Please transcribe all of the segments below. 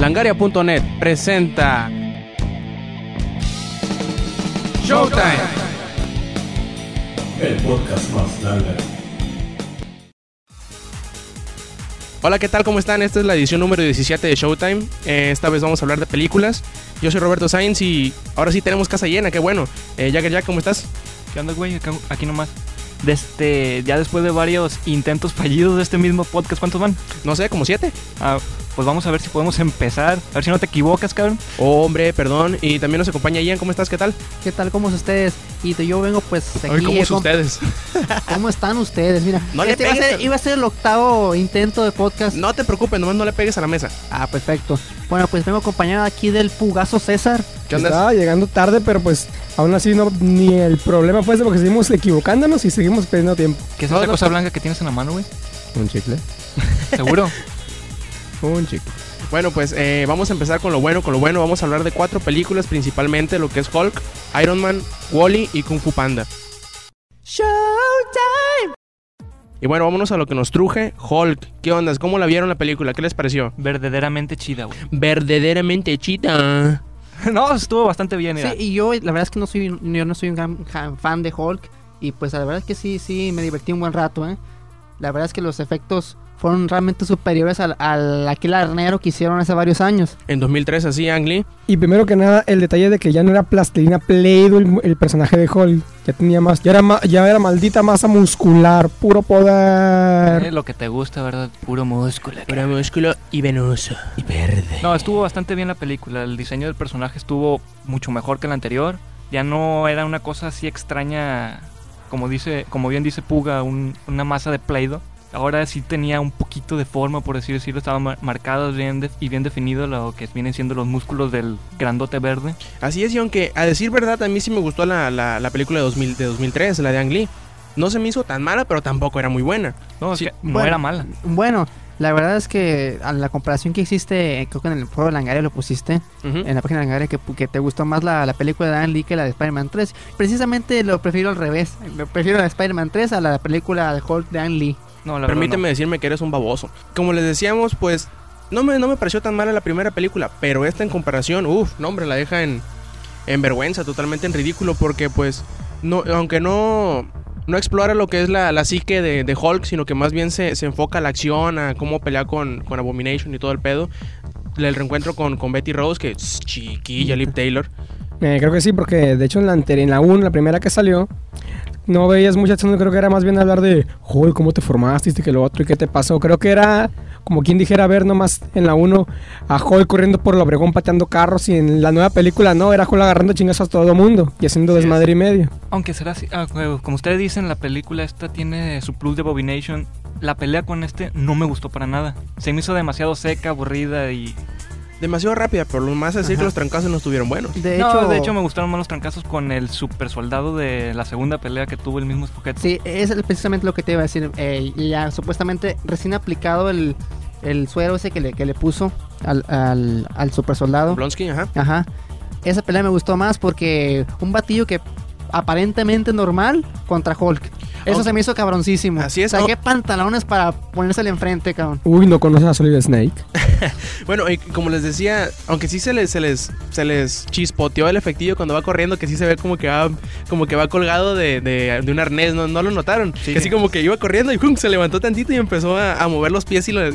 Langaria.net presenta Showtime. El podcast más largo. Hola, ¿qué tal? ¿Cómo están? Esta es la edición número 17 de Showtime. Eh, esta vez vamos a hablar de películas. Yo soy Roberto Sainz y ahora sí tenemos casa llena, qué bueno. Eh, Jagger Jack, ¿cómo estás? ¿Qué onda, güey? Aquí nomás. Desde, ya después de varios intentos fallidos de este mismo podcast, ¿cuántos van? No sé, como siete. Ah, pues vamos a ver si podemos empezar. A ver si no te equivocas, cabrón. Oh, hombre, perdón. Y también nos acompaña Ian, ¿cómo estás? ¿Qué tal? ¿Qué tal? ¿Cómo están ustedes? Y yo vengo pues aquí. Ay, ¿cómo eh, son con- ustedes? ¿Cómo están ustedes? Mira, No le este iba, a pegues. ser, iba a ser el octavo intento de podcast. No te preocupes, nomás no le pegues a la mesa. Ah, perfecto. Bueno, pues vengo acompañado aquí del Pugazo César. ¿Qué onda? Estaba llegando tarde, pero pues aún así no ni el problema fue ese porque seguimos equivocándonos y seguimos perdiendo tiempo. ¿Qué es No, esa no, cosa blanca que tienes en la mano, güey? Un chicle. ¿Seguro? Bueno, pues eh, vamos a empezar con lo bueno, con lo bueno. Vamos a hablar de cuatro películas principalmente, lo que es Hulk, Iron Man, Wally y Kung Fu Panda. Showtime. Y bueno, vámonos a lo que nos truje. Hulk, ¿qué onda? ¿Cómo la vieron la película? ¿Qué les pareció? Verdaderamente chida, güey. Verdaderamente chita. no, estuvo bastante bien, Sí, mira. y yo la verdad es que no soy, yo no soy un gran fan de Hulk. Y pues la verdad es que sí, sí, me divertí un buen rato, ¿eh? La verdad es que los efectos fueron realmente superiores al, al aquel arnero que hicieron hace varios años. En 2003 así, Ang Lee. Y primero que nada, el detalle de que ya no era plastilina Play-Doh el, el personaje de Hulk. Ya tenía más, ya era, ma- ya era maldita masa muscular, puro poder. lo que te gusta, ¿verdad? Puro músculo. Pura músculo y venoso. Y verde. No, estuvo bastante bien la película. El diseño del personaje estuvo mucho mejor que el anterior. Ya no era una cosa así extraña, como dice, como bien dice Puga, un- una masa de Play-Doh. Ahora sí tenía un poquito de forma, por así decirlo. Estaba mar- marcado bien de- y bien definido lo que vienen siendo los músculos del grandote verde. Así es, y aunque a decir verdad, a mí sí me gustó la, la, la película de, 2000, de 2003, la de Ang Lee. No se me hizo tan mala, pero tampoco era muy buena. No, Sí, es que no bueno. era mala. Bueno, la verdad es que a la comparación que hiciste, creo que en el foro de Langaria lo pusiste, en la página de Langaria, que, que te gustó más la, la película de Dan Lee que la de Spider-Man 3. Precisamente lo prefiero al revés. Lo prefiero la de Spider-Man 3 a la película de Hulk de Dan Lee. No, la Permíteme decirme que eres un baboso. Como les decíamos, pues no me, no me pareció tan mala la primera película, pero esta en comparación, uff, no hombre, la deja en, en vergüenza, totalmente en ridículo, porque pues, no, aunque no, no explora lo que es la, la psique de, de Hulk, sino que más bien se, se enfoca a la acción, a cómo pelear con, con Abomination y todo el pedo. El reencuentro con, con Betty Rose, que es chiquilla, Liv Taylor. Eh, creo que sí, porque de hecho en la anterior, en la 1, la primera que salió, no veías mucha acción. Creo que era más bien hablar de, Hulk, cómo te formaste, y que lo otro, y qué te pasó. Creo que era como quien dijera ver nomás en la 1 a Hulk corriendo por el Obregón pateando carros, y en la nueva película no, era Hulk agarrando chingas a todo mundo y haciendo Sí, desmadre y medio. Aunque será así, ah, como ustedes dicen, la película esta tiene su plus de Abomination. La pelea con este no me gustó para nada. Se me hizo demasiado seca, aburrida y... Demasiado rápida, pero lo más es decir que los trancazos no estuvieron buenos. De no, hecho, de hecho me gustaron más los trancazos con el super soldado de la segunda pelea que tuvo el mismo Spocket. Sí, es precisamente lo que te iba a decir. eh, y ya supuestamente recién aplicado el, el suero ese que le, que le puso al, al, al super soldado. Blonsky, ajá. Ajá. Esa pelea me gustó más porque un batillo que aparentemente normal contra Hulk. Eso se me hizo cabroncísimo. Así es, Saqué pantalones para ponérsele enfrente, cabrón. Uy, no conoces a Solid Snake. Bueno, y como les decía, aunque sí se les, se les, se les chispoteó el efectillo cuando va corriendo, que sí se ve como que va, como que va colgado de, de- de un arnés, ¿no, ¿No lo notaron? Sí. Que así como que iba corriendo y ¡pum! se levantó tantito y empezó a, a mover los pies y las,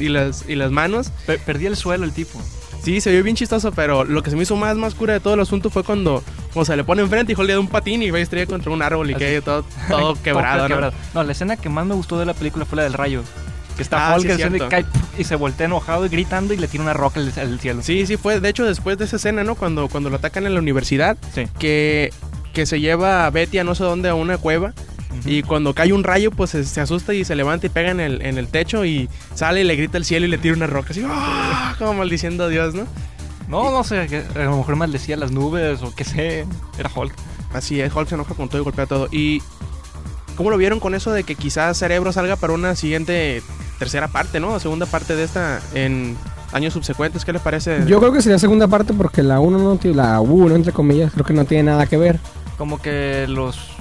y las manos. Pe- perdí el suelo el tipo. Sí, se vio bien chistoso, pero lo que se me hizo más, más cura de todo el asunto fue cuando, cuando se le pone enfrente y le da un patín y va a estrella contra un árbol y queda todo, todo quebrado, Todo ¿no? quebrado. No, la escena que más me gustó de la película fue la del rayo. Que está Ah, Hulk sí, cierto. cae y se voltea enojado y gritando y le tira una roca al, al cielo. Sí, sí, fue, de hecho, después de esa escena, ¿no? Cuando, cuando lo atacan en la universidad, Sí. que, que se lleva a Betty a no sé dónde, a una cueva. Ujú. Y cuando cae un rayo, pues se, se asusta y se levanta y pega en el, en el techo y sale y le grita al cielo y le tira una roca. Así, ¡ah! como maldiciendo a Dios, ¿no? No, no sé, que a lo mejor maldecía las nubes o qué sé. Era Hulk. Así es, Hulk se enoja con todo y golpea todo. Y ¿cómo lo vieron con eso de que quizás Cerebro salga para una siguiente tercera parte, ¿no? Segunda parte de esta en años subsecuentes. ¿Qué les parece? Yo creo que sería segunda parte porque la 1 no tiene, la 1 entre comillas, creo que no tiene nada que ver. Como que los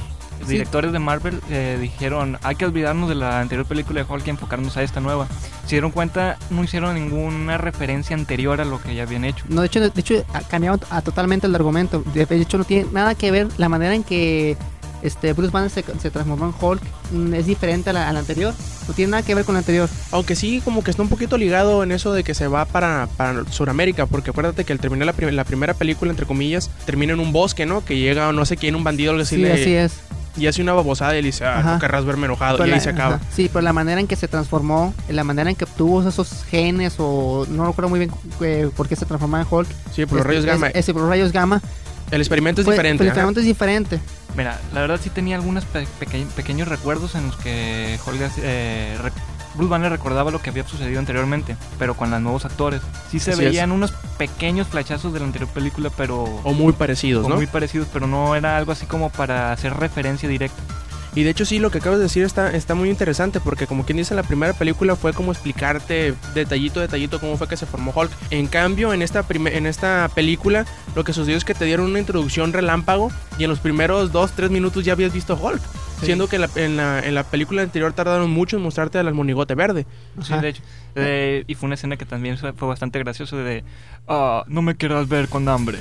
directores de Marvel eh, dijeron, hay que olvidarnos de la anterior película de Hulk y enfocarnos a esta nueva. se dieron cuenta, no hicieron ninguna referencia anterior a lo que ya habían hecho. No, de hecho, de hecho ha cambiado a totalmente el argumento. De hecho, no tiene nada que ver la manera en que este Bruce Banner se, se transformó en Hulk mm, es diferente a la, a la anterior. No tiene nada que ver con la anterior. Aunque sí, como que está un poquito ligado en eso de que se va para, para Sudamérica, porque acuérdate que al terminar la, prim- la primera película, entre comillas, termina en un bosque, ¿no? Que llega no sé quién, un bandido, algo así, Sí, le- así es. Y hace una babosada y le dice, ah, Ajá. no querrás verme enojado, Pero y ahí la- se acaba. ajá, Sí, pero la manera en que se transformó, la manera en que obtuvo esos genes, o no recuerdo muy bien eh, por qué se transformaba en Hulk. Sí, por los Este, rayos gamma. es- ese por los rayos gamma. el experimento es Fue- diferente. El ajá. experimento es diferente. Mira, la verdad sí tenía algunos pe- peque- pequeños recuerdos en los que Holga, eh, Bruce Banner recordaba lo que había sucedido anteriormente, pero con los nuevos actores. Sí se Así es. veían unos pequeños flashazos de la anterior película, pero O muy parecidos, o ¿no? muy parecidos, pero no era algo así como para hacer referencia directa. Y de hecho sí, lo que acabas de decir está, está muy interesante porque como quien dice, la primera película fue como explicarte detallito detallito cómo fue que se formó Hulk. En cambio, en esta, en esta película lo que sucedió es que te dieron una introducción relámpago y en los primeros 2-3 minutos ya habías visto Hulk. Sí. Siendo que la- en, la, en la película anterior tardaron mucho en mostrarte al monigote verde. Sí, de hecho. Eh, y fue una escena que también fue bastante graciosa de... "Ah, no me quieras ver con hambre.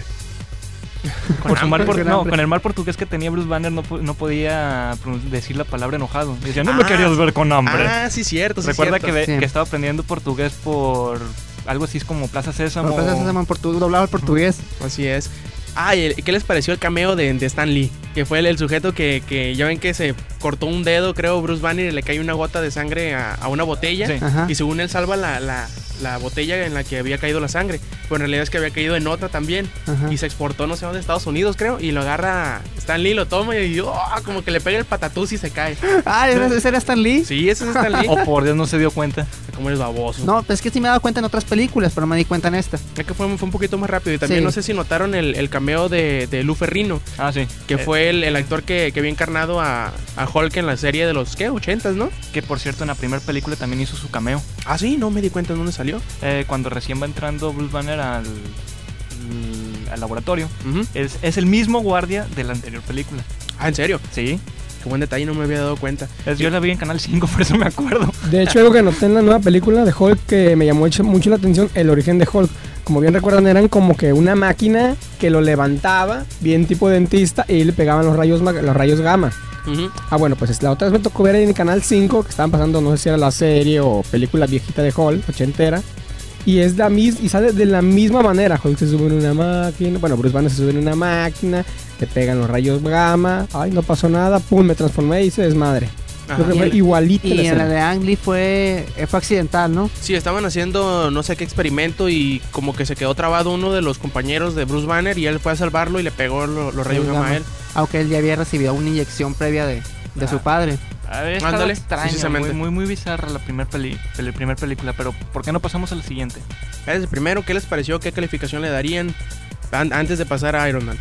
Por su mal hambre, por- con no, con el mal portugués que tenía Bruce Banner no, no podía decir la palabra enojado. Decía, no me Ah. querías ver con hambre. Ah, sí, cierto. Sí, Recuerda cierto. que, ve- Sí. que estaba aprendiendo portugués por algo así es como Plaza Sésamo. Ese se llama en portu- doblado al portugués. Así es. Ah, ¿y el- ¿qué les pareció el cameo de, de Stan Lee? Que fue el, el sujeto que, que ya ven que se cortó un dedo, creo, Bruce Banner, y le cae una gota de sangre a, a una botella. Sí. Y según él salva la, la, la botella en la que había caído la sangre. Pero en realidad es que había caído en otra también. Ajá. Y se exportó, no sé dónde, Estados Unidos, creo. Y lo agarra Stan Lee, lo toma y oh, como que le pega el patatús y se cae. Ah, ¿ese ese era Stan Lee? Sí, ese es Stan Lee. O por Dios no se dio cuenta. Como eres baboso. No, pues es que sí me he dado cuenta en otras películas, pero no me di cuenta en esta. Es que fue, fue un poquito más rápido. Y también Sí. no sé si notaron el, el cameo de, de Lou Ferrino. Ah, sí. Que Eh, fue el, el actor que, que había encarnado a, a Hulk en la serie de los, ¿qué? 80s, ¿no? Que por cierto en la primera película también hizo su cameo. Ah, sí, no me di cuenta en dónde salió. Eh, cuando recién va entrando Bruce Banner al, al laboratorio. Es, es el mismo guardia de la anterior película. Ah, ¿en serio? Sí. Qué buen detalle, no me había dado cuenta. Es- yo la vi en Canal 5, por eso me acuerdo. De hecho, algo que noté en la nueva película de Hulk que me llamó mucho- la atención, el origen de Hulk. Como bien recuerdan, eran como que una máquina que lo levantaba, bien tipo dentista, y le pegaban los rayos, los rayos gamma. Ah, bueno, pues la otra vez me tocó ver en el canal 5 que estaban pasando, no sé si era la serie o película viejita de Hulk, ochentera. Y es la mis y sale de la misma manera. Hulk se sube en una máquina, bueno, Bruce Banner se sube en una máquina, le pegan los rayos gamma, ay, no pasó nada, pum, me transformé y se desmadre. Ajá. Creo que Y fue el- igualito la en la de Ang Lee fue, eh, fue accidental, ¿no? Sí, estaban haciendo no sé qué experimento y como que se quedó trabado uno de los compañeros de Bruce Banner y él fue a salvarlo y le pegó lo- los rayos Rayos gamma a él. Aunque él ya había recibido una inyección previa de, de su padre. A ver, Ándale, Ándale, extraño, precisamente. muy, muy, muy bizarra la primera peli, primer película, pero ¿por qué no pasamos a la siguiente? Es el primero, ¿qué les pareció? ¿Qué calificación le darían an- antes de pasar a Iron Man?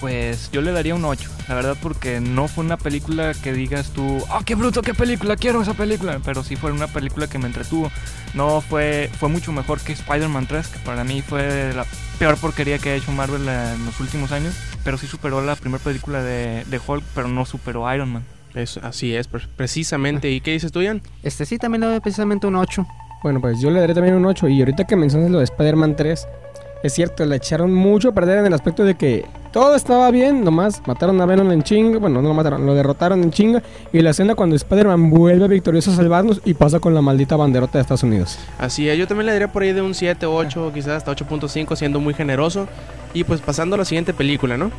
Pues yo le daría un 8, la verdad, porque no fue una película que digas tú, ¡ah, qué bruto, qué película! Quiero esa película. Pero sí fue una película que me entretuvo. No fue, fue mucho mejor que Spider-Man 3, que para mí fue la peor porquería que ha hecho Marvel en los últimos años. Pero sí superó la primera película de, de Hulk, pero no superó Iron Man. Eso, así es, pre- precisamente. ¿Y qué dices tú, Ian? Este sí también le doy precisamente un 8. Bueno, pues yo le daré también un 8. Y ahorita que mencionas lo de Spider-Man 3, es cierto, le echaron mucho a perder en el aspecto de que todo estaba bien, nomás mataron a Venom en chinga. Bueno, no lo mataron, lo derrotaron en chinga. Y la escena cuando Spider-Man vuelve victorioso a salvarnos y pasa con la maldita banderota de Estados Unidos. Así es, yo también le daría por ahí de un 7, 8, quizás hasta 8.5, siendo muy generoso. Y pues pasando a la siguiente película, ¿no?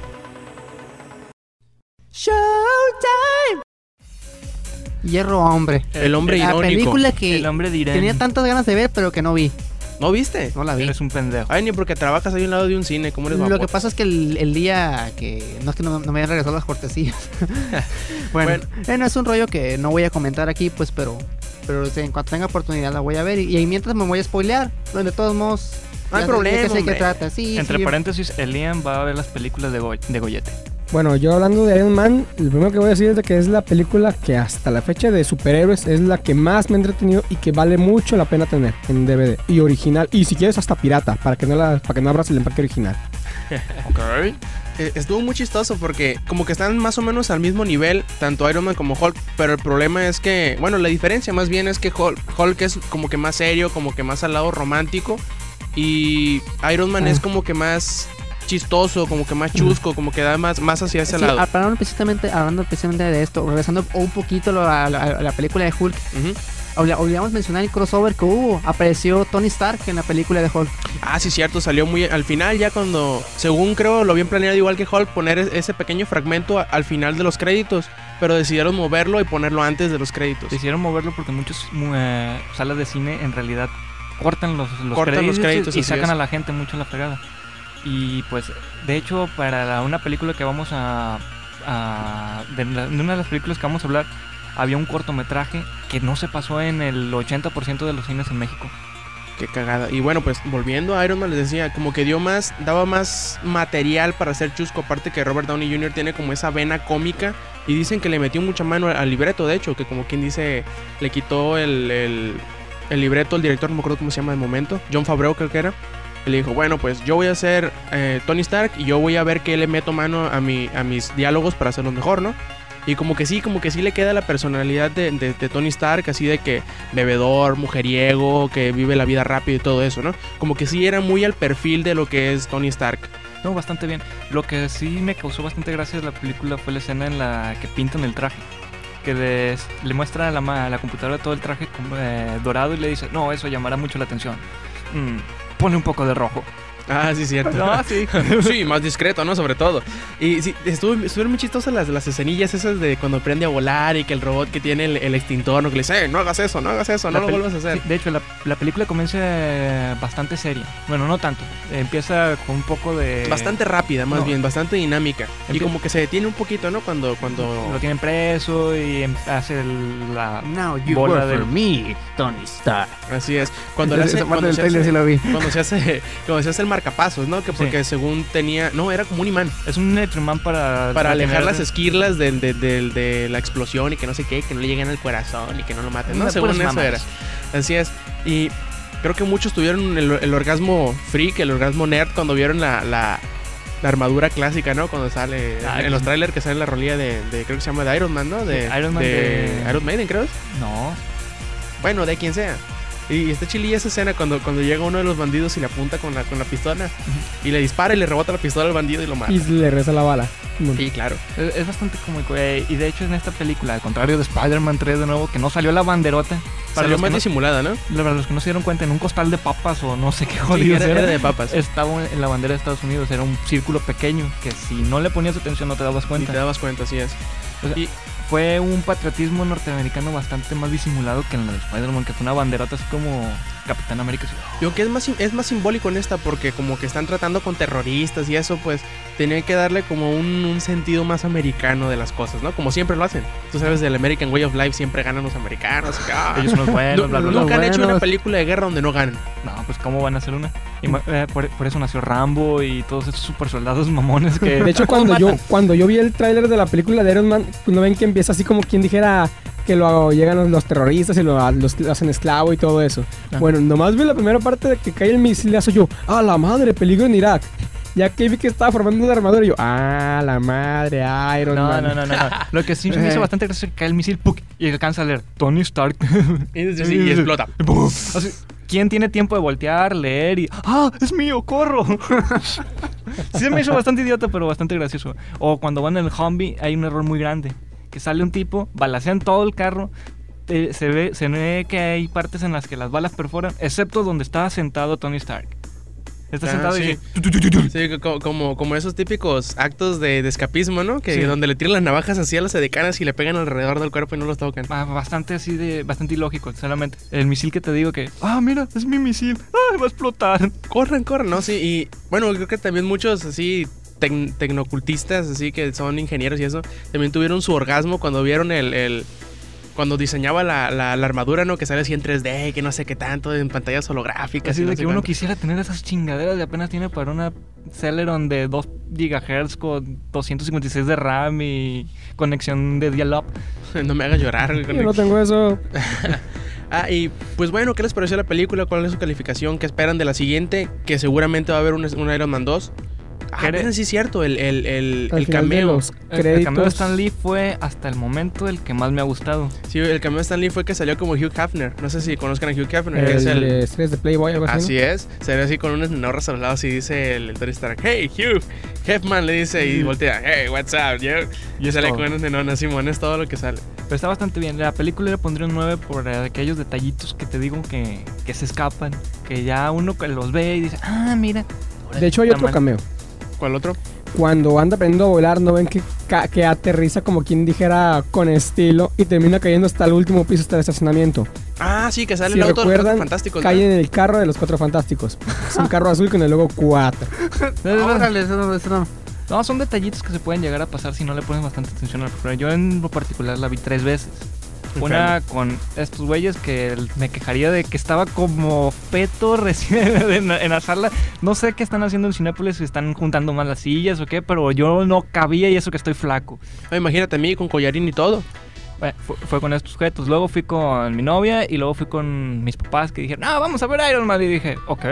Hierro hombre. El hombre La irónico. película que El hombre tenía tantas ganas de ver, pero que no vi. ¿No viste? No la vi. Eres un pendejo. Ay, ni porque trabajas ahí a un lado de un cine, ¿cómo eres Lo que pasa es que el, el día que. No es que no, no me hayan regresado las cortesías. bueno, Bueno. eh, no es un rollo que no voy a comentar aquí, pues, pero. Pero en cuanto tenga oportunidad la voy a ver. Y, y mientras me voy a spoilear. pero De todos modos. No hay problema, que sé qué trata. Sí, Entre sí, paréntesis, Elian va a ver las películas de, Go- de Goyete. Bueno, yo hablando de Iron Man, lo primero que voy a decir es de que es la película que hasta la fecha de superhéroes es la que más me ha entretenido y que vale mucho la pena tener en DVD y original y si quieres hasta pirata para que no la para que no abras el empaque original. Ok. eh, estuvo muy chistoso porque como que están más o menos al mismo nivel, tanto Iron Man como Hulk, pero el problema es que, bueno, la diferencia más bien es que Hulk, Hulk es como que más serio, como que más al lado romántico y Iron Man Ah. es como que más chistoso, como que más chusco, como que da más, más hacia ese Sí, lado. hablando precisamente, hablando precisamente de esto, regresando un poquito a la, a la película de Hulk, Ujú. olvi- olvidamos mencionar el crossover que hubo. Apareció Tony Stark en la película de Hulk. Ah, sí, cierto, salió muy al final ya cuando, según creo, lo habían planeado igual que Hulk, poner e- ese pequeño fragmento al final de los créditos, pero decidieron moverlo y ponerlo antes de los créditos. Decidieron moverlo porque muchas mu- eh, salas de cine en realidad cortan los, los Cortan créditos, los créditos, y sacan es. a la gente mucho la fregada. Y pues, de hecho, para una película que vamos a... a- una de las películas que vamos a hablar, había un cortometraje que no se pasó en el 80% de los cines en México. Qué cagada. Y bueno, pues volviendo a Iron Man, les decía, como que dio más, daba más material para hacer chusco. Aparte que Robert Downey Jr. tiene como esa vena cómica. Y dicen que le metió mucha mano al, libreto, de hecho, que como quien dice, le quitó el, el, el libreto al director, no me acuerdo cómo se llama de momento, John Favreau creo que era. Le dijo, bueno, pues yo voy a ser eh, Tony Stark y yo voy a ver qué le meto mano a, mi, a mis diálogos para hacerlos mejor, ¿no? Y como que sí, como que sí le queda la personalidad de, de- Tony Stark, así de que bebedor, mujeriego, que vive la vida rápido y todo eso, ¿no? Como que sí era muy al perfil de lo que es Tony Stark. No, bastante bien. Lo que sí me causó bastante gracia de la película fue la escena en la que pintan el traje. Que les- le muestra a la, la computadora todo el traje eh, dorado y le dice, no, eso llamará mucho la atención. Mm, pone un poco de rojo. Ah, sí, cierto. No, sí. sí, más discreto, ¿no? Sobre todo. Y sí, estuvo, estuvieron muy chistosas las, las escenillas esas de cuando aprende a volar y que el robot que tiene el, el extintor, ¿no? Que le dice, "Eh, no hagas eso, no hagas eso, no La lo pel- vuelvas a hacer. Sí, de hecho, la, la película comienza bastante seria. Bueno, no tanto. Empieza con un poco de... Bastante rápida, más no. bien, bastante dinámica. Y Empie- como que se detiene un poquito, ¿no? Cuando, cuando... Lo tienen preso y em- hace el- la... Now you Bola work for del- me, Tony Stark. Así es. Cuando, le hace, cuando, se hace, sí lo vi. cuando se hace cuando se hace el marcapasos, ¿no? Que Sí. porque según tenía, no, era como un imán Es un Netrimán para... para alejar las esquirlas del- de, la explosión y que no sé qué, que no le lleguen al corazón y que no lo maten, ¿no? Según eso era. Así es. Y creo que muchos tuvieron el, el orgasmo freak, el orgasmo nerd cuando vieron la, la, la armadura clásica, ¿no? Cuando sale Ah, en los trailers que sale la rolilla de, de- creo que se llama de Iron Man, ¿no? De Iron Man de de- Iron Maiden, creo. No. Bueno, de quien sea. Y está chililla esa escena cuando, cuando llega uno de los bandidos y le apunta con la, con la pistola y le dispara y le rebota la pistola al bandido y lo mata. Y le reza la bala. Sí, claro. Es, es bastante cómico. eh, y de hecho en esta película, al contrario de Spider-Man 3 de nuevo, que no salió la banderota. Para Salió más no, disimulada, ¿no? para los que no se dieron cuenta, en un costal de papas o no sé qué Sí, jodidos era, era, de papas. estaba en la bandera de Estados Unidos. Era un círculo pequeño que si no le ponías atención no te dabas Ni cuenta. te dabas cuenta, así es. O sea, Y- Fue un patriotismo norteamericano bastante más disimulado que en la de Spider-Man, que fue una banderota así como Capitán América. Yo que es más, es más simbólico en esta porque como que están tratando con terroristas y eso, pues tenía que darle como un, un sentido más americano de las cosas, ¿no? Como siempre lo hacen. Tú sabes, del American Way of Life siempre ganan los americanos. y que, ah, Ellos son los buenos, nu- bla, bla, bla. nunca han hecho una película de guerra donde no ganan. No, pues ¿cómo van a hacer una? Y eh, por, por eso nació Rambo y todos esos super soldados mamones que... De hecho, cuando yo, cuando yo vi el tráiler de la película de Iron Man, no ven que empieza así como quien dijera que lo llegan los, los terroristas y lo, los hacen esclavo y todo eso. Ah. Bueno, nomás vi la primera parte de que cae el misilazo yo, ¡ah, la madre! Peligro en Irak. Ya que vi que estaba formando una armadura y yo, ¡ah, la madre! Iron No, Man. no, no, no, no. Lo que sí me hizo bastante gracia es que cae el misil ¡puc! y alcanza a leer Tony Stark. Y, y explota. Así, ¿Quién tiene tiempo de voltear, leer y... ¡Ah! ¡Es mío! ¡Corro! sí me hizo bastante idiota, pero bastante gracioso. O cuando van en el Humvee hay un error muy grande. Que sale un tipo, balacean todo el carro, eh, se, ve, se ve que hay partes en las que las balas perforan, excepto donde está sentado Tony Stark. Está Ah, sentado sí. y dice... Sí, co- como, como esos típicos actos de, de escapismo, ¿no? Que Sí. donde le tiran las navajas así a las edecanas y le pegan alrededor del cuerpo y no los tocan. Ah, bastante así de. bastante ilógico, solamente. El misil que te digo que. Ah, mira, es mi misil. Ah, va a explotar. Corran, corran, ¿no? Sí, y bueno, creo que también muchos así tec- tecnocultistas, así que son ingenieros y eso, también tuvieron su orgasmo cuando vieron el... el- cuando diseñaba la, la- la armadura, ¿no? Que sale así en 3D, que no sé qué tanto, en pantallas holográficas. Así no de que uno cuánto. quisiera tener esas chingaderas y apenas tiene para una Celeron de 2 GHz con 256 de RAM y conexión de dial-up. no me hagas llorar. Yo no tengo eso. Ah, y pues bueno, ¿qué les pareció la película? ¿Cuál es su calificación? ¿Qué esperan de la siguiente? Que seguramente va a haber un, un Iron Man 2. Ah, que pero sí es cierto, el, el, el, Al el cameo. el, cameo de Stan Lee fue hasta el momento el que más me ha gustado. Sí, el cameo de Stan Lee fue que salió como Hugh Hefner. No sé si conozcan a Hugh Hefner, que el, es el... de estrellas de Playboy, algo así. Así es, se ve así con unas menorras a los lados y dice el, el Tony Stark, hey Hugh, Hefman le dice y voltea, hey, what's up, yo? Y sale todo. con unas menonas, Simón, es todo lo que sale. Pero está bastante bien. La película le pondría un 9 por aquellos detallitos que te digo que, que se escapan. Que ya uno que los ve y dice, ah, mira. De hecho, hay otro cameo. ¿Cuál otro? Cuando anda aprendiendo a volar, no ven que, que aterriza como quien dijera con estilo y termina cayendo hasta el último piso hasta el estacionamiento. Ah, sí, que sale Si el auto de los recuerdan, Cuatro fantásticos. ¿no? Cae en el carro de los cuatro fantásticos. Es un carro azul con el logo 4. Órale, eso no, eso no. No, son detallitos que se pueden llegar a pasar si no le pones bastante atención a la película. Yo en lo particular la vi tres veces. Una con estos güeyes que me quejaría de que estaba como feto recién en, en la sala. No sé qué están haciendo en Cinépolis, si están juntando más las sillas o qué, pero yo no cabía y eso que estoy flaco. Imagínate a mí con collarín y todo. Bueno, fue, fue con estos sujetos. Luego fui con mi novia y luego fui con mis papás que dijeron, ah, vamos a ver Iron Man. Y dije, ok.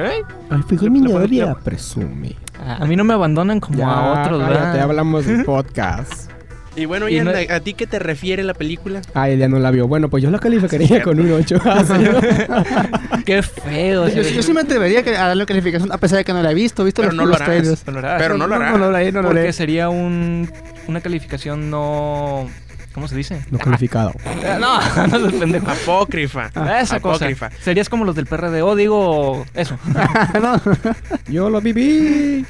Ay, fue con mi novia, presume. A mí no me abandonan como a otros, ya ¿verdad? te hablamos del podcast. Y bueno, Y Ian, no- ¿a, ti qué te refiere la película? Ah, él ya no la vio. Bueno, pues yo la calificaría con un 8. Qué feo. Yo, yo sí me atrevería a darle calificación a pesar de que no la he visto. Visto Pero los, no lo harás. Pero, Pero no lo hará. No, no lo haré, no lo haré. Porque sería un, una calificación no... ¿Cómo se dice? No calificado. Ah, No, no es pendejo. Apócrifa. Esa cosa. Apócrifa. Serías como los del PRDO, digo eso. No. Yo lo viví.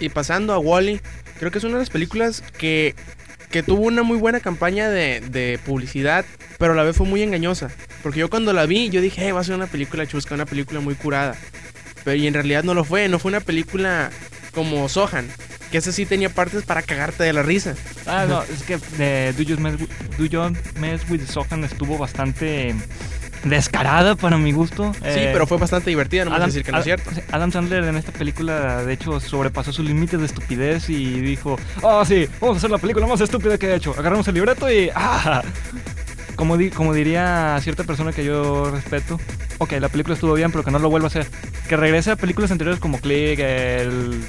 Y pasando a Wally, creo que es una de las películas que, que tuvo una muy buena campaña de, de publicidad, pero a la vez fue muy engañosa. Porque yo cuando la vi, yo dije, "Eh, va a ser una película chusca, una película muy curada. Pero y en realidad no lo fue, no fue una película como Sohan, que esa sí tenía partes para cagarte de la risa. Ah, no, es que eh, Do, You Do You Mess With Sohan estuvo bastante descarada para mi gusto. Sí, Eh, pero fue bastante divertida, no me Adam, decir que no es cierto. Adam Sandler en esta película, de hecho, sobrepasó sus límites de estupidez y dijo: Oh, sí, vamos a hacer la película más estúpida que he hecho. Agarramos el libreto y. ¡Ah! Como, di- como diría cierta persona que yo respeto, ok, la película estuvo bien, pero que no lo vuelva a hacer. Que regrese a películas anteriores como Click, el.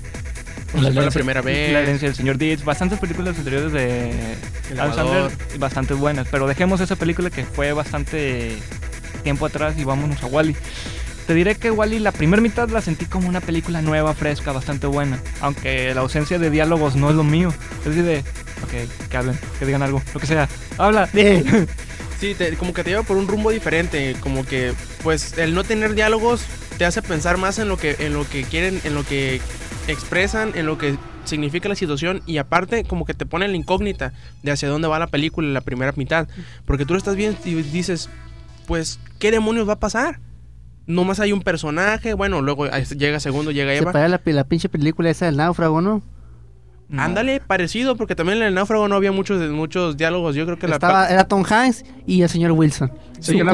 La herencia- primera vez. La herencia del señor Deeds, bastantes películas anteriores de Adam. Sandler, bastante buenas. Pero dejemos esa película que fue bastante tiempo atrás y vámonos a Wally. Te diré que Wally la primera mitad la sentí como una película nueva, fresca, bastante buena. Aunque la ausencia de diálogos no es lo mío. Es decir, de, ok, que hablen, que digan algo, lo que sea. Habla. Sí, te- como que te lleva por un rumbo diferente, como que pues el no tener diálogos te hace pensar más en lo que en lo que quieren, en lo que expresan, en lo que significa la situación y aparte como que te pone la incógnita de hacia dónde va la película en la primera mitad, porque tú lo estás viendo y dices, pues ¿qué demonios va a pasar? Nomás hay un personaje, bueno, luego llega segundo, llega Se Eva. parece la, la pinche película esa del náufrago, ¿no? No. Ándale, parecido, porque también en el náufrago no había muchos muchos diálogos. Yo creo que la Estaba, era Tom Hanks y el señor Wilson. Sí, una,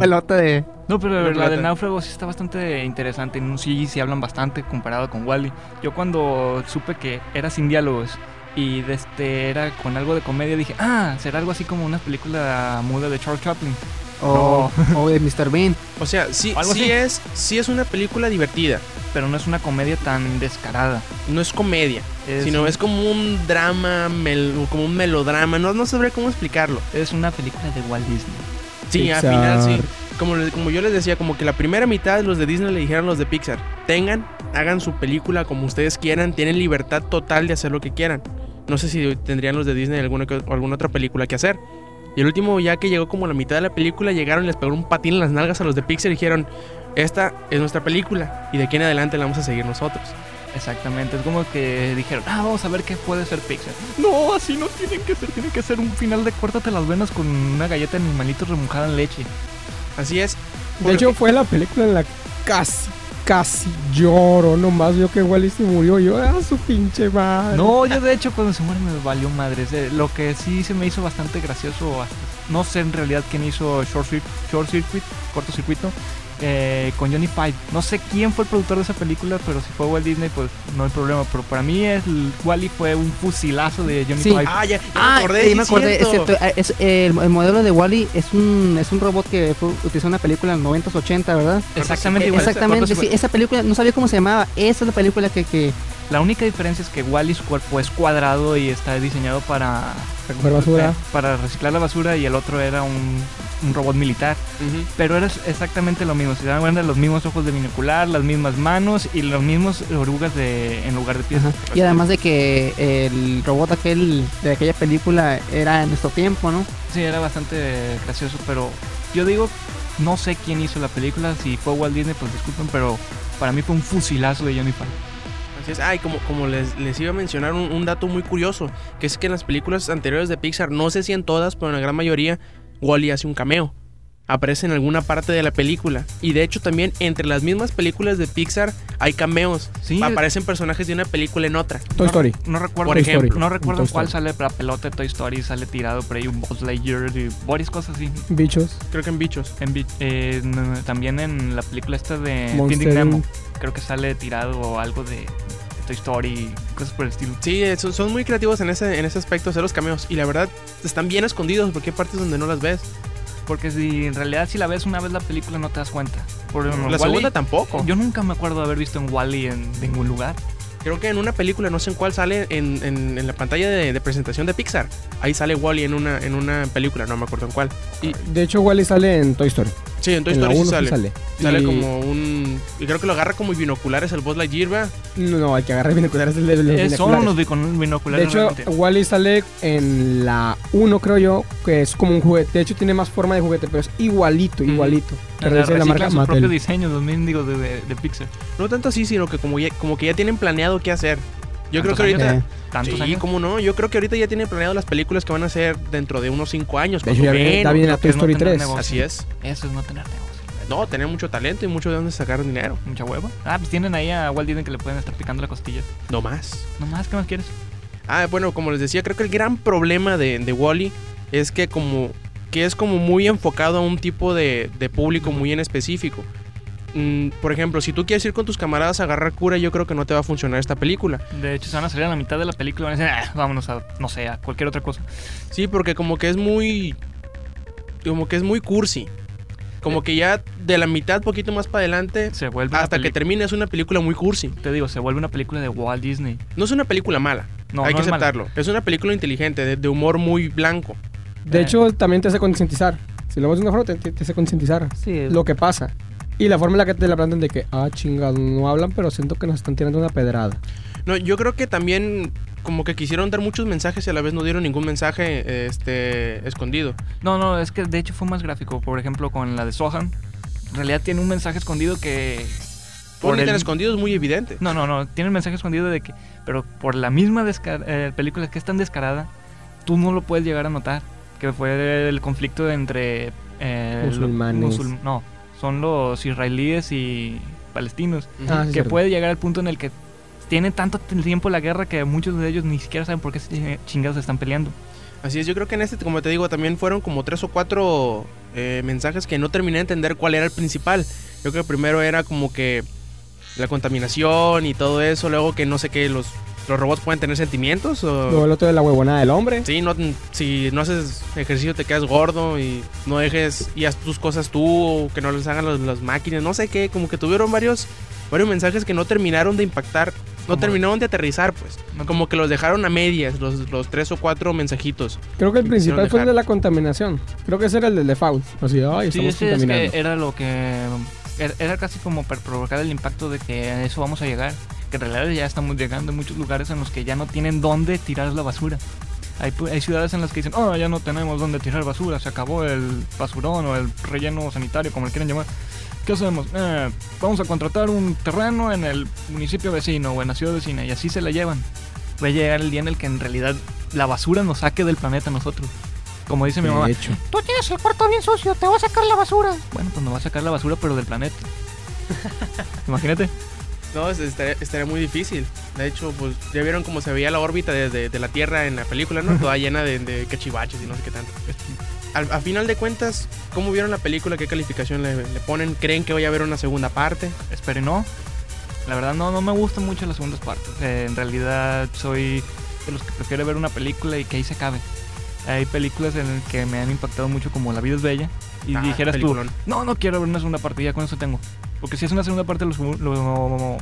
pelota de... No, pero la del náufrago sí está bastante interesante. En un sí, sí hablan bastante comparado con Wally. Yo cuando supe que era sin diálogos y de este era con algo de comedia, dije, ah, será algo así como una película muda de Charles Chaplin. O, o de Mr. Bean. O sea, sí, sí es, sí es una película divertida. Pero no es una comedia tan descarada. No es comedia, Es, sino es como un drama, mel- como un melodrama. No, no sabré cómo explicarlo. es una película de Walt Disney. Sí, al Pixar. final sí. Como, como yo les decía, como que la primera mitad los de Disney le dijeron a los de Pixar, tengan, hagan su película como ustedes quieran, tienen libertad total de hacer lo que quieran. No sé si tendrían los de Disney alguna, alguna otra película que hacer. Y el último, ya que llegó como la mitad de la película, llegaron y les pegó un patín en las nalgas a los de Pixar y dijeron, esta es nuestra película y de aquí en adelante la vamos a seguir nosotros. Exactamente, es como que dijeron, ah, vamos a ver qué puede ser Pixar. No, así no tienen que ser, tienen que ser un final de cuértate las venas con una galleta de animalitos remojada en leche. Así es. De hecho, fue la película en la casi, casi lloro. Nomás yo que Wally se murió. Yo, ah, su pinche madre. No, yo de hecho cuando se muere me valió madres. Eh, Lo que sí se me hizo bastante gracioso, hasta- no sé en realidad quién hizo Short, Cir- Short Circuit, cortocircuito, eh, con Johnny Five. No sé quién fue el productor de esa película, pero si fue Walt Disney, pues no hay problema. Pero para mí el Wally fue un fusilazo de Johnny Sí. Five. Ah, ya, ya Ah, me acordé, eh, sí, me acordé, es cierto. es, eh, el, el modelo de Wally es un es un robot que fue, utilizó en una película en los 90s, 80, ¿verdad? Exactamente Eh, igual. exactamente, sí, esa película, no sabía cómo se llamaba, esa es la película que, que La única diferencia es que Wally su cuerpo es cuadrado y está diseñado para, Recoger basura. eh, para reciclar la basura y el otro era un, un robot militar. Pero era exactamente lo mismo. Si se dan cuenta, los mismos ojos de binocular, las mismas manos y los mismos orugas de, en lugar de pies. Ajá. Y además de que el robot aquel de aquella película era en nuestro tiempo, ¿no? Sí, era bastante gracioso, pero yo digo, no sé quién hizo la película, si fue Walt Disney, pues disculpen, pero para mí fue un fusilazo de Johnny Five. Así es. Ay, como, como les, les iba a mencionar un, un dato muy curioso, que es que en las películas anteriores de Pixar, no sé si en todas, pero en la gran mayoría, Wally hace un cameo. Aparece en alguna parte de la película. Y de hecho también entre las mismas películas de Pixar hay cameos. Sí, Aparecen personajes de una película en otra. Toy Story. No recuerdo, Por ejemplo. no recuerdo cuál Story. sale la pelota de Toy Story, sale tirado por ahí un Buzz Lightyear y varias cosas así. Bichos. Creo que en Bichos. En eh, también en la película esta de Monster Finding Nemo, creo que sale tirado o algo de Toy Story, cosas por el estilo. Sí, eh, son, son muy creativos en ese, en ese aspecto, hacer los cameos. Y la verdad, están bien escondidos porque hay partes donde no las ves. Porque si en realidad si la ves una vez la película no te das cuenta. Por ejemplo, la segunda tampoco. Yo nunca me acuerdo de haber visto en Wally en ningún lugar. Creo que en una película, no sé en cuál sale, en, en- en la pantalla de, de presentación de Pixar. Ahí sale Wally en una, en una película, no me acuerdo en cuál. Y, De hecho, Wally sale en Toy Story. Sí, en Toy Story sí 1 sale. sale. Sale Y- como un. Y creo que lo agarra como binoculares el Buzz Lightyear, ¿verdad? No, no, hay que agarrar binoculares de los Eh, son binoculares. De hecho. Wally sale en la 1, creo yo, que es como un juguete. De hecho, tiene más forma de juguete, pero es igualito, igualito. Pero es la marca su propio diseño, los mendigos de, de, de Pixar. No tanto así, sino que como, ya, como que ya tienen planeado qué hacer. Yo creo que ¿Tantos ahorita. Eh, Tantos Sí, años. cómo no. Yo creo que ahorita ya tienen planeado las películas que van a hacer dentro de unos 5 años. De hecho, ya o viene, menos. ya viene la lo que Toy Story tener 3. negocio. Así es. Eso es no tener negocio. No, tener mucho talento y mucho de dónde sacar dinero. Mucha hueva. Ah, pues tienen ahí a Walt Disney que le pueden estar picando la costilla. No más. No más, ¿qué más quieres? Ah, bueno, como les decía, creo que el gran problema de, de Wally es que como que es como muy enfocado a un tipo de, de público muy en específico. Mm, por ejemplo, si tú quieres ir con tus camaradas a agarrar cura, yo creo que no te va a funcionar esta película. De hecho, se van a salir a la mitad de la película y van a decir, "Ah, vámonos a, no sé, a cualquier otra cosa. Sí, porque como que es muy. Como que es muy cursi. Como que ya de la mitad, poquito más para adelante, Se vuelve hasta que termine, es una película muy cursi. Te digo, se vuelve una película de Walt Disney. No es una película mala, No, hay no que es mala. aceptarlo. Es una película inteligente, de, de humor muy blanco. De Eh. hecho, también te hace concientizar. Si lo ves de una forma, te, te- te hace concientizar sí, lo que pasa. Y la forma en la que te la plantean de que, ah, chingado, no hablan, pero siento que nos están tirando una pedrada. No, yo creo que también como que quisieron dar muchos mensajes y a la vez no dieron ningún mensaje este escondido. No, no, es que de hecho fue más gráfico. Por ejemplo, con la de Sohan, en realidad tiene un mensaje escondido que... Por el- tan escondido es muy evidente. No, no, no, tiene un mensaje escondido de que... Pero por la misma desca- eh, película que es tan descarada, tú no lo puedes llegar a notar. Que fue el conflicto entre... eh, Musulmanes. musul- no, son los israelíes y palestinos. Ah, sí, que cierto. puede llegar al punto en el que tiene tanto tiempo la guerra que muchos de ellos ni siquiera saben por qué se- chingados están peleando. Así es, yo creo que en este, como te digo, también fueron como tres o cuatro eh, mensajes que no terminé de entender cuál era el principal. Yo creo que primero era como que la contaminación y todo eso, luego que no sé qué, los, los robots pueden tener sentimientos o... el otro de la huevonada del hombre. Sí, no, si no haces ejercicio te quedas gordo y no dejes y haz tus cosas tú, o que no les hagan los- las máquinas, no sé qué, como que tuvieron varios, varios mensajes que no terminaron de impactar, no Como- terminaron de aterrizar, pues. No- Como que los dejaron a medias, los, los tres o cuatro mensajitos. Creo que el principal fue el de la contaminación. Creo que ese era el del default. Así, ay, Sí, estamos ese es contaminando. que era lo que... Era, casi como para provocar el impacto de que a eso vamos a llegar. Que en realidad ya estamos llegando en muchos lugares en los que ya no tienen dónde tirar la basura. Hay, hay ciudades en las que dicen, oh, ya no tenemos dónde tirar basura, se acabó el basurón o el relleno sanitario, como le quieran llamar. ¿Qué hacemos? Eh, vamos a contratar un terreno en el municipio vecino o en la ciudad vecina y así se la llevan. Va a llegar el día en el que en realidad la basura nos saque del planeta a nosotros. Como dice mi mamá, De hecho. Tú tienes el cuarto bien sucio, te voy a sacar la basura. bueno, pues nos va a sacar la basura, pero del planeta. Imagínate. No, es- estaría, estaría muy difícil. De hecho, pues ya vieron cómo se veía la órbita de, de- de la Tierra en la película, ¿no? Toda llena de, de cachivaches y no sé qué tanto. al- a final de cuentas, ¿cómo vieron la película? ¿Qué calificación le, le ponen? ¿Creen que vaya a haber una segunda parte? Espero y no. La verdad no, no me gustan mucho las segundas partes. Eh, en realidad soy de los que prefiere ver una película y que ahí se acabe. Hay películas en las que me han impactado mucho como La vida es bella. Y Ah, dijeras tú, no, no quiero ver una segunda parte, ya con eso tengo. Porque si es una segunda parte, lo, lo, lo,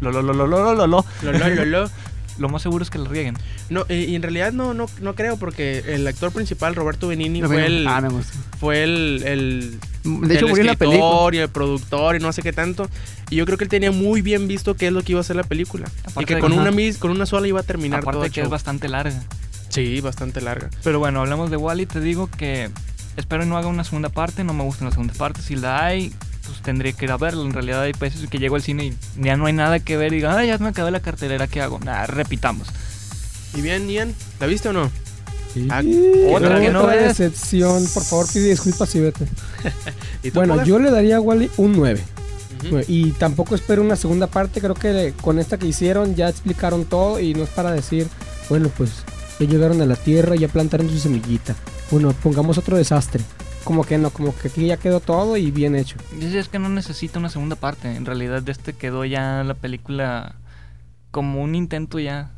lo, lo, lo, lo, lo, lo, lo, Lo, lo, lo, lo. lo más seguro es que lo rieguen. No, y, y en realidad no, no, no creo porque el actor principal, Roberto Benini, fue el, Ah, me gusta. fue el, el, De hecho, el murió en la película. escritor y el productor y no sé qué tanto. Y yo creo que él tenía muy bien visto qué es lo que iba a ser la película. Aparte y que de con que- una, mis- con una sola iba a terminar todo Aparte el que es show. bastante larga. Sí, bastante larga. Pero bueno, hablamos de Wally. Te digo que espero no haga una segunda parte. No me gustan las segundas partes. Si la hay, pues tendría que ir a verla. En realidad hay veces que llego al cine y ya no hay nada que ver. Y digo, ah, ya me acabé la cartelera. ¿Qué hago? Nada, repitamos. Y bien, Ian, ¿la viste o no? Sí. Ah, otra que no Otra ves. decepción. Por favor, pide disculpas y vete. ¿Y tú, Bueno, yo le daría a Wally un 9. Ujú. Y tampoco espero una segunda parte. Creo que con esta que hicieron ya explicaron todo y no es para decir, bueno, pues ya llegaron a la Tierra, ya plantaron su semillita. Bueno, pongamos otro desastre. Como que no, como que aquí ya quedó todo y bien hecho. Y Es que no necesita una segunda parte. En realidad, de este quedó ya la película como un intento ya,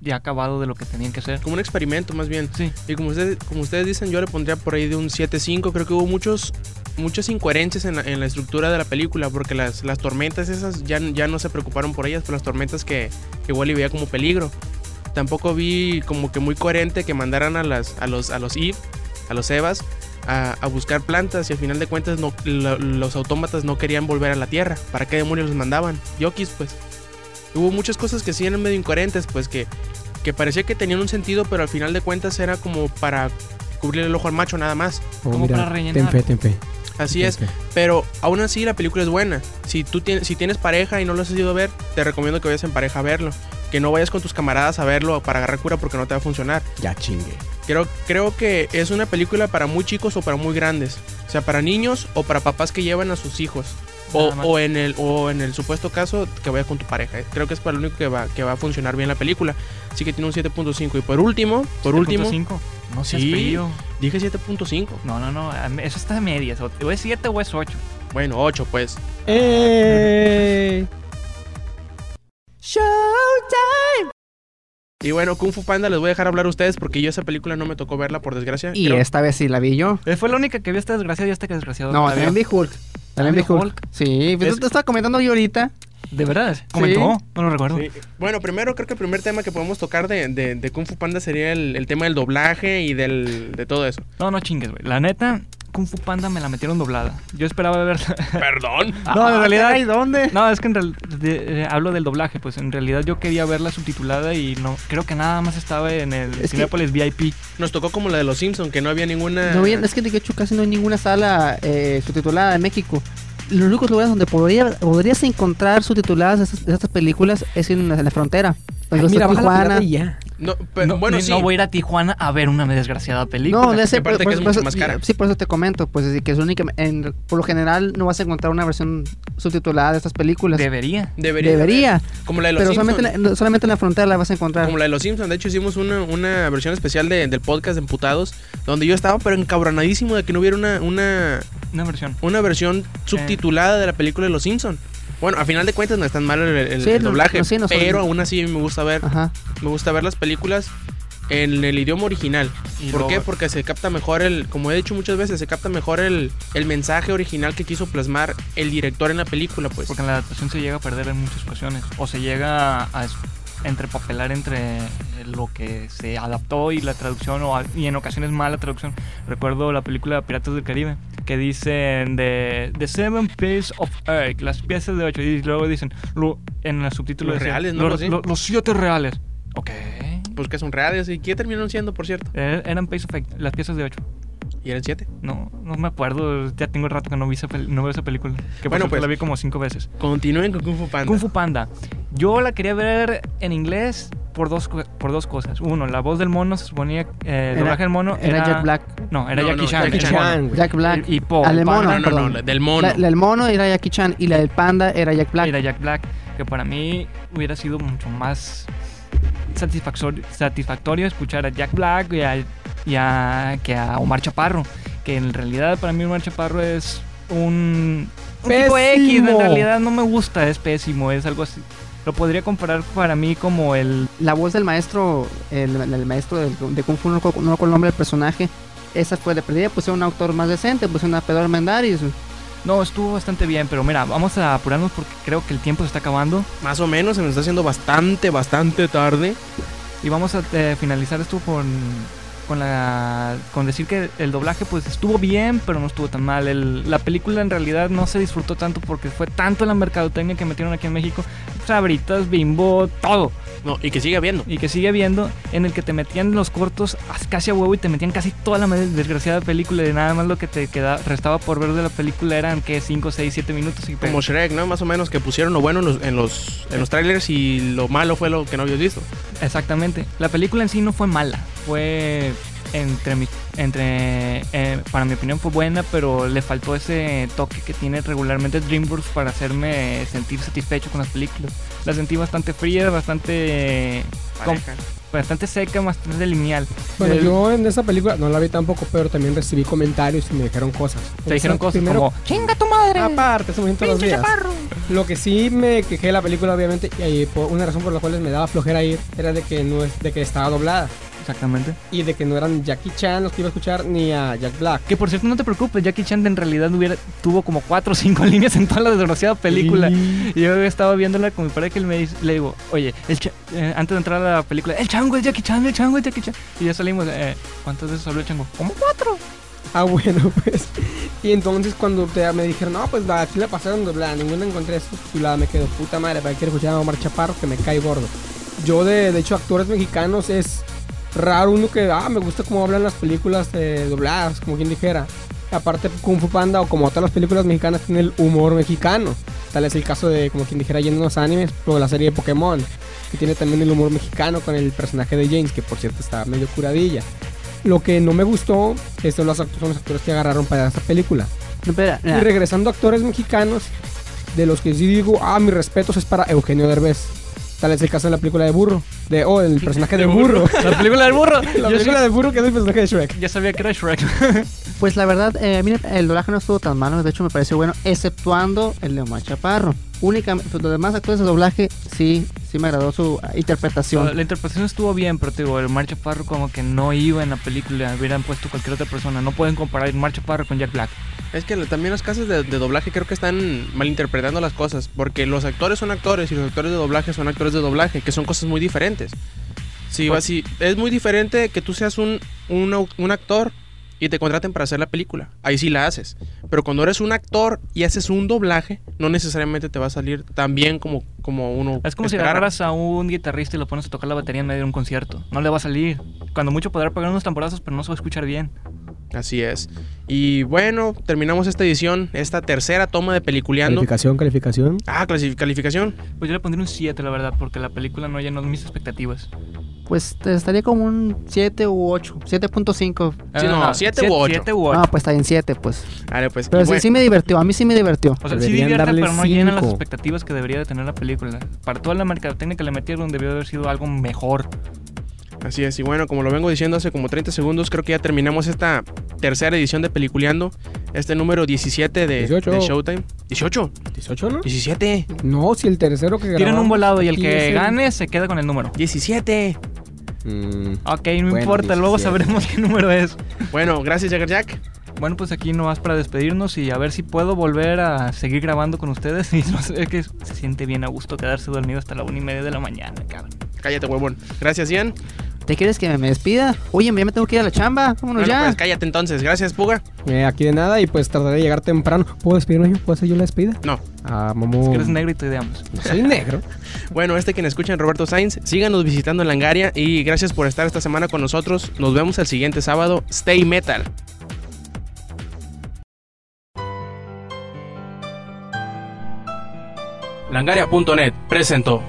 ya acabado de lo que tenían que hacer. Como un experimento más bien. Sí, Y como ustedes, como ustedes dicen, yo le pondría por ahí de un 7.5. Creo que hubo muchos muchas incoherencias en la, en la estructura de la película, porque las, las tormentas esas ya, ya no se preocuparon por ellas, por las tormentas que, que Wally veía como peligro. Tampoco vi como que muy coherente que mandaran a, las, a los, a los Eve, a los Evas, a, a buscar plantas y al final de cuentas no, lo- los autómatas no querían volver a la Tierra. ¿Para qué demonios los mandaban? Yokis, pues. Hubo muchas cosas que sí eran medio incoherentes, pues que, que parecía que tenían un sentido, pero al final de cuentas era como para cubrirle el ojo al macho nada más. Oh, Como mira, para rellenar. Ten fe, ten fe. Así ten es. fe. Pero aún así la película es buena. Si tú tienes, si tienes pareja y no lo has ido a ver, te recomiendo que vayas en pareja a verlo. Que no vayas con tus camaradas a verlo para agarrar cura porque no te va a funcionar. Ya chingue. Creo, creo que es una película para muy chicos o para muy grandes. O sea, para niños o para papás que llevan a sus hijos. O, en el, o en el supuesto caso que vayas con tu pareja. Creo que es para lo único que va, que va a funcionar bien la película. Así que tiene un 7.5. Y por último, por último, 7.5. No seas Sí. frío. dije 7.5. No, no, no. Eso está de medias. O o es 7 o es 8. Bueno, 8 pues. ¡Eh! Y bueno, Kung Fu Panda les voy a dejar hablar a ustedes porque yo esa película no me tocó verla por desgracia. Y Creo- esta vez sí la vi yo. Eh, Fue la única que vio esta desgraciada y esta que desgraciado. No, también vi Hulk. También vi ¿vio Hulk. Hulk? Sí, pues Es- te estaba comentando yo ahorita. ¿De verdad? ¿Comentó? No lo recuerdo. Sí. Bueno, primero creo que el primer tema que podemos tocar de, de- de Kung Fu Panda sería el, el tema del doblaje y del, de todo eso. No, no chingues, güey. La neta, Kung Fu Panda me la metieron doblada. Yo esperaba verla. Perdón. No, en realidad- ¿Y dónde? No, es que en real- de- eh, hablo del doblaje, pues en realidad yo quería verla subtitulada y no creo que nada más estaba en el Es Cinépolis VIP. Nos tocó como la de los Simpsons, que no había ninguna... No, bien, es que de hecho casi no hay ninguna sala eh, subtitulada en México. Los únicos lugares donde podría, podrías encontrar subtituladas estas, estas películas es en la, en la frontera. Ay, Pues mira, Tijuana. ya. No, pero, no, bueno, ni- sí. no voy a ir a Tijuana a ver una desgraciada película. No, sé, aparte por- que es por- mucho por más cara. Sí, por eso te comento, pues así que es única, en- por lo general no vas a encontrar una versión subtitulada de estas películas. Debería. Debería. Debería, Como la de los pero Simpsons. solamente, en la- solamente en la frontera la vas a encontrar. Como la de los Simpsons. De hecho, hicimos una, una versión especial de- del podcast de Emputados, donde yo estaba pero encabronadísimo de que no hubiera una, una, Una versión. una versión subtitulada de la película de los Simpsons. Bueno, a final de cuentas no es tan malo el, el- Sí, el no- doblaje, no, sí, no son- pero aún así me gusta ver Ajá. me gusta ver las películas en el idioma original. Y ¿Por qué? Porque se capta mejor el, como he dicho muchas veces, se capta mejor el, el mensaje original que quiso plasmar el director en la película, pues. Porque en la adaptación se llega a perder en muchas ocasiones. O se llega a entrepapelar entre lo que se adaptó y la traducción, o y en ocasiones mala traducción. Recuerdo la película Piratas del Caribe, que dicen de The Seven Pieces of Earth, las piezas de ocho, y luego dicen lo- en el subtítulo Los decía, reales, ¿no? Los, los siete reales. Ok. Pues que son reales. ¿Y qué terminaron siendo, por cierto? Eh, Eran Piece of Eight, las piezas de ocho. ¿Y eran siete? No, no me acuerdo. Ya tengo rato que no, vi esa no veo esa película. Que Bueno, pues- la vi como cinco veces. Continúen con Kung Fu Panda. Kung Fu Panda. Yo la quería ver en inglés por dos, por dos cosas. Uno, la voz del mono se suponía. eh, el Era- doblaje del mono Era, era. Jack Black. No, era No, Jackie no, Chan. Jackie el Chan. Jack Black. Y Paul. Al del Panda mono, No, no, no, del mono. La, la del mono era Jackie Chan y la del panda era Jack Black. Era Jack Black. Que para mí hubiera sido mucho más satisfactorio, satisfactorio escuchar a Jack Black y a y a, que a Omar Chaparro. Que en realidad para mí Omar Chaparro es un, un tipo X. En realidad no me gusta, es pésimo, es algo así. Lo podría comparar para mí como el... La voz del maestro, el, el maestro del- de Kung Fu, no recuerdo no el nombre del personaje. Esa fue de perdida, pues un autor más decente, pues una Pedro Armendáriz. No, estuvo bastante bien, pero mira, vamos a apurarnos porque creo que el tiempo se está acabando. Más o menos, se me está haciendo bastante, bastante tarde. Y vamos a eh, finalizar esto con, con, la, con decir que el doblaje pues estuvo bien, pero no estuvo tan mal. La película en realidad no se disfrutó tanto porque fue tanto la mercadotecnia que metieron aquí en México. Sabritas, bimbo, todo. No, y que sigue habiendo. Y que sigue habiendo en el que te metían los cortos as- casi a huevo y te metían casi toda la desgraciada película. Y nada más lo que te queda, restaba por ver de la película eran que 5, 6, 7 minutos. Y Como Shrek, ¿no? Más o menos que pusieron lo bueno en los, en los, en los trailers y lo malo fue lo que no habías visto. Exactamente. La película en sí no fue mala. Fue entre mi, entre eh, para mi opinión fue buena, pero le faltó ese toque que tiene regularmente DreamWorks para hacerme sentir satisfecho con las películas. La sentí bastante fría, bastante bastante seca, bastante lineal. Bueno, El- yo en esa película no la vi tampoco, pero también recibí comentarios y me dijeron cosas. te dijeron cosas primero, como chinga tu madre. Aparte, eso me los pinche días. chaparro". Lo que sí me quejé de la película, obviamente, y ahí, por una razón por la cual me daba flojera ir, era de que no es, de que estaba doblada. Exactamente. Y de que no eran Jackie Chan los que iba a escuchar ni a Jack Black. Que por cierto, no te preocupes, Jackie Chan en realidad hubiera, tuvo como 4 o 5 líneas en toda la desgraciada película. Y- Y yo estaba viéndola con mi padre que él me dice, le digo, oye, el eh, antes de entrar a la película, el chango es Jackie Chan, el chango es Jackie Chan. Y ya salimos, eh, ¿cuántas veces habló el chango? Como cuatro. Ah, bueno, pues. Y entonces cuando te- me dijeron, no, pues aquí la pasaron doblada, ninguna encontré subtitulada, me quedo puta madre, para que quiero escuchar a Omar Chaparro que me cae gordo. Yo, de, de hecho, actores mexicanos es raro uno que, ah, me gusta cómo hablan las películas eh, dobladas, como quien dijera. Aparte, Kung Fu Panda o como todas las películas mexicanas tiene el humor mexicano. Tal es el caso de, como quien dijera, yendo a los animes, o la serie de Pokémon, que tiene también el humor mexicano con el personaje de James, que por cierto está medio curadilla. Lo que no me gustó son los, son los actores que agarraron para esta película. No, Y regresando a actores mexicanos, de los que sí digo, ah, mis respetos es para Eugenio Derbez. Tal es el caso de la película de Burro. De, oh, el personaje de, Burro. La película del burro. la Yo película de Burro que es el personaje de Shrek. ya sabía que era Shrek. pues la verdad, eh, a mí el doblaje no estuvo tan malo, de hecho me pareció bueno, exceptuando el de Omar Chaparro. Únicamente, pues, los demás actores de doblaje sí, sí me agradó su ah, interpretación. La interpretación estuvo bien, pero te digo, el Mar Chaparro como que no iba en la película, hubieran puesto cualquier otra persona. No pueden comparar el Mar Chaparro con Jack Black. Es que también los casos de, de doblaje creo que están malinterpretando las cosas. Porque los actores son actores y los actores de doblaje son actores de doblaje, que son cosas muy diferentes. Sí, Pues- va. Es muy diferente que tú seas un, un actor y te contraten para hacer la película. Ahí sí la haces. Pero cuando eres un actor y haces un doblaje, no necesariamente te va a salir tan bien como, como uno. Es como si agarraras a un guitarrista y lo pones a tocar la batería en medio de un concierto. No le va a salir. Cuando mucho podrá pegar unos tamborazos, pero no se va a escuchar bien. Así es. Y bueno, terminamos esta edición, esta tercera toma de Peliculeando. Calificación, calificación. Ah, calificación. Pues yo le pondría un 7, la verdad, porque la película no llenó mis expectativas. Pues estaría como un 7 u 8, 7.5. Sí, no, siete u ocho. 7 u 8. Ah, pues está en 7, pues. Vale, pues. Pero sí, bueno, sí me divirtió, a mí sí me divirtió. O sea, sí Deberían divierte, darle pero no llena las expectativas que debería de tener la película. Para toda la mercadotecnia que le metieron, debió haber sido algo mejor. Así es, y bueno, como lo vengo diciendo hace como 30 segundos, creo que ya terminamos esta tercera edición de Peliculeando. Este número 17 de, 18. de Showtime. 18, 18, ¿no? 17, No, si el tercero que Tienen un volado y el que gane se queda con el número. 17. Mm, Ok, no Bueno, importa, luego 17. sabremos qué número es. Bueno, gracias Jagger Jack. Bueno, pues aquí nomás para despedirnos y a ver si puedo volver a seguir grabando con ustedes. Y no sé, es que se siente bien a gusto quedarse dormido hasta la una y media de la mañana, cabrón. Cállate, huevón. Gracias, Ian. ¿Te quieres que me despida? Oye, ya me tengo que ir a la chamba. Vámonos Bueno, ya. pues cállate entonces. Gracias, Puga. eh, aquí de nada y pues trataré de llegar temprano. ¿Puedo despedirme yo? ¿Puedo hacer yo la despedida? No. Ah, Es mamón. que eres negro y te ideamos. Soy negro. Bueno, este quien escuchan, Roberto Sainz. Síganos visitando en Langaria y gracias por estar esta semana con nosotros. Nos vemos el siguiente sábado. Stay Metal. Langaria.net presentó.